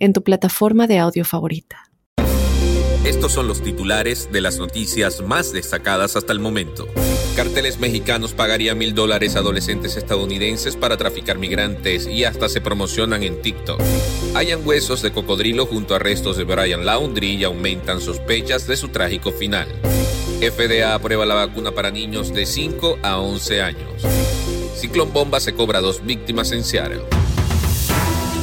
en tu plataforma de audio favorita. Estos son los titulares de las noticias más destacadas hasta el momento. Carteles mexicanos pagarían mil dólares a adolescentes estadounidenses para traficar migrantes y hasta se promocionan en TikTok. Hayan huesos de cocodrilo junto a restos de Brian Laundrie y aumentan sospechas de su trágico final. FDA aprueba la vacuna para niños de 5 a 11 años. Ciclón Bomba se cobra dos víctimas en Seattle.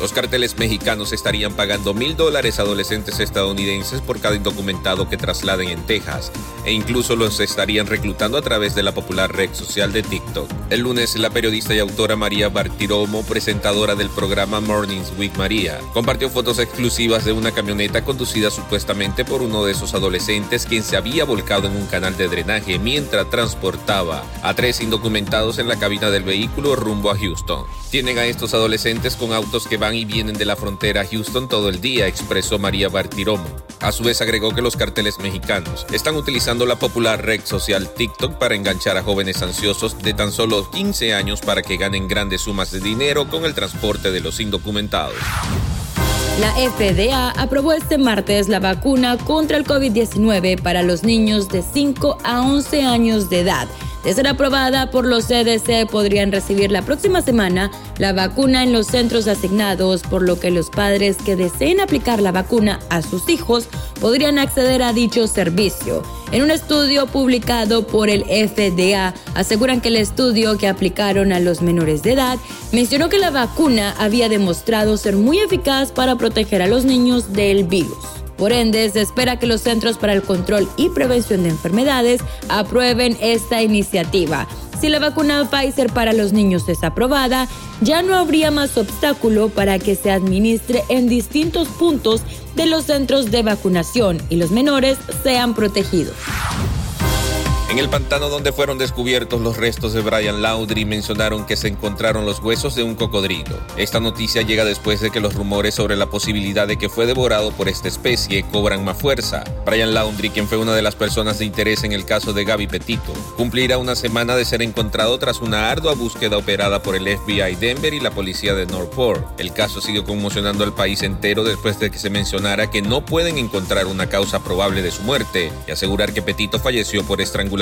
Los carteles mexicanos estarían pagando mil dólares a adolescentes estadounidenses por cada indocumentado que trasladen en Texas, e incluso los estarían reclutando a través de la popular red social de TikTok. El lunes, la periodista y autora María Bartiromo, presentadora del programa Mornings with María, compartió fotos exclusivas de una camioneta conducida supuestamente por uno de esos adolescentes quien se había volcado en un canal de drenaje mientras transportaba a tres indocumentados en la cabina del vehículo rumbo a Houston. Tienen a estos adolescentes con autos que van y vienen de la frontera a Houston todo el día, expresó María Bartiromo. A su vez agregó que los carteles mexicanos están utilizando la popular red social TikTok para enganchar a jóvenes ansiosos de tan solo 15 años para que ganen grandes sumas de dinero con el transporte de los indocumentados. La FDA aprobó este martes la vacuna contra el COVID-19 para los niños de 5 a 11 años de edad de ser aprobada por los CDC, podrían recibir la próxima semana la vacuna en los centros asignados, por lo que los padres que deseen aplicar la vacuna a sus hijos podrían acceder a dicho servicio. En un estudio publicado por el FDA, aseguran que el estudio que aplicaron a los menores de edad mencionó que la vacuna había demostrado ser muy eficaz para proteger a los niños del virus. Por ende, se espera que los Centros para el Control y Prevención de Enfermedades aprueben esta iniciativa. Si la vacuna Pfizer para los niños es aprobada, ya no habría más obstáculo para que se administre en distintos puntos de los centros de vacunación y los menores sean protegidos. En el pantano donde fueron descubiertos los restos de Brian Laundrie mencionaron que se encontraron los huesos de un cocodrilo. Esta noticia llega después de que los rumores sobre la posibilidad de que fue devorado por esta especie cobran más fuerza. Brian Laundrie, quien fue una de las personas de interés en el caso de Gaby Petito, cumplirá una semana de ser encontrado tras una ardua búsqueda operada por el FBI Denver y la policía de Northport. El caso sigue conmocionando al país entero después de que se mencionara que no pueden encontrar una causa probable de su muerte y asegurar que Petito falleció por estrangulación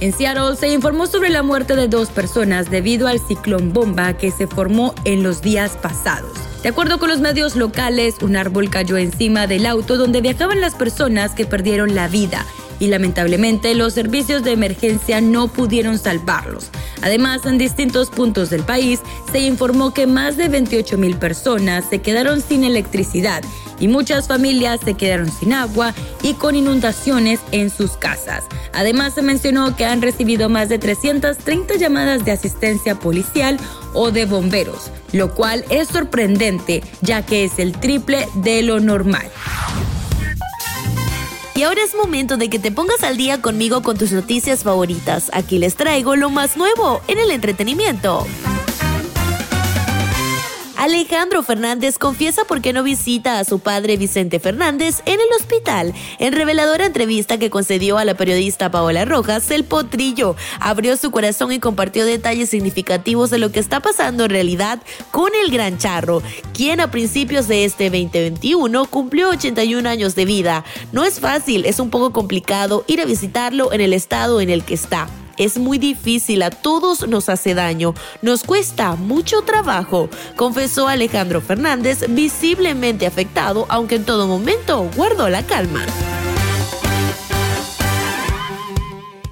en Seattle se informó sobre la muerte de dos personas debido al ciclón bomba que se formó en los días pasados. De acuerdo con los medios locales, un árbol cayó encima del auto donde viajaban las personas que perdieron la vida y lamentablemente los servicios de emergencia no pudieron salvarlos. Además, en distintos puntos del país se informó que más de 28 mil personas se quedaron sin electricidad y muchas familias se quedaron sin agua y con inundaciones en sus casas. Además, se mencionó que han recibido más de 330 llamadas de asistencia policial o de bomberos, lo cual es sorprendente ya que es el triple de lo normal. Y ahora es momento de que te pongas al día conmigo con tus noticias favoritas. Aquí les traigo lo más nuevo en el entretenimiento. Alejandro Fernández confiesa por qué no visita a su padre Vicente Fernández en el hospital. En reveladora entrevista que concedió a la periodista Paola Rojas, el potrillo abrió su corazón y compartió detalles significativos de lo que está pasando en realidad con el Gran Charro, quien a principios de este 2021 cumplió 81 años de vida. No es fácil, es un poco complicado ir a visitarlo en el estado en el que está es muy difícil, a todos nos hace daño, nos cuesta mucho trabajo, confesó Alejandro Fernández, visiblemente afectado, aunque en todo momento guardó la calma.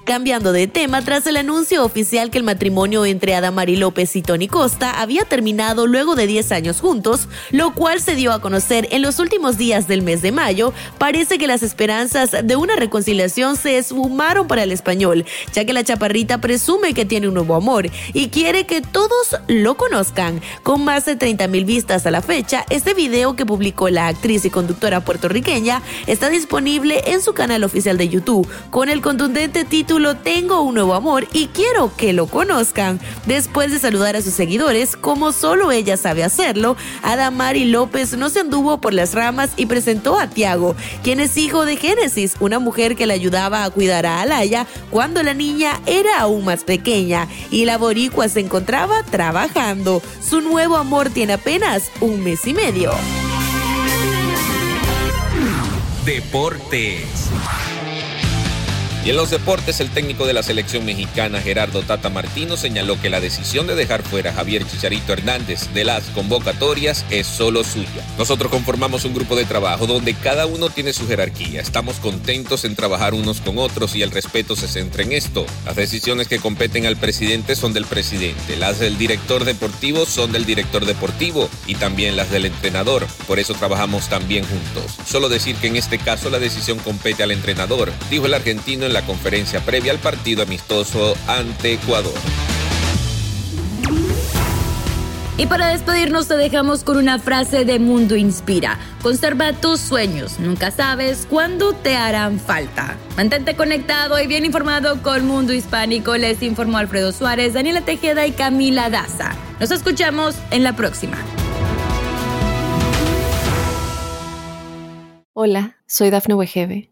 Cambiando de tema, tras el anuncio oficial que el matrimonio entre Adamari López y Tony Costa había terminado luego de 10 años juntos, lo cual se dio a conocer en los últimos días del mes de mayo, parece que las esperanzas de una reconciliación se esfumaron para el español, ya que la chaparrita presume que tiene un nuevo amor y quiere que todos lo conozcan. Con más de 30 mil vistas a la fecha, este video que publicó la actriz y conductora puertorriqueña está disponible en su canal oficial de YouTube con el contundente título tengo un nuevo amor y quiero que lo conozcan. Después de saludar a sus seguidores, como solo ella sabe hacerlo, Adamari López no se anduvo por las ramas y presentó a Tiago, quien es hijo de Génesis, una mujer que le ayudaba a cuidar a Alaya cuando la niña era aún más pequeña y la boricua se encontraba trabajando. Su nuevo amor tiene apenas un mes y medio. Deportes. Y en los deportes, el técnico de la selección mexicana, Gerardo Tata Martino, señaló que la decisión de dejar fuera a Javier Chicharito Hernández de las convocatorias es solo suya. Nosotros conformamos un grupo de trabajo donde cada uno tiene su jerarquía. Estamos contentos en trabajar unos con otros y el respeto se centra en esto. Las decisiones que competen al presidente son del presidente, las del director deportivo son del director deportivo y también las del entrenador. Por eso trabajamos también juntos. Solo decir que en este caso la decisión compete al entrenador, dijo el argentino en la conferencia previa al partido amistoso ante Ecuador. Y para despedirnos te dejamos con una frase de Mundo Inspira. Conserva tus sueños, nunca sabes cuándo te harán falta. Mantente conectado y bien informado con Mundo Hispánico. Les informó Alfredo Suárez, Daniela Tejeda y Camila Daza. Nos escuchamos en la próxima. Hola, soy Dafne Wegebe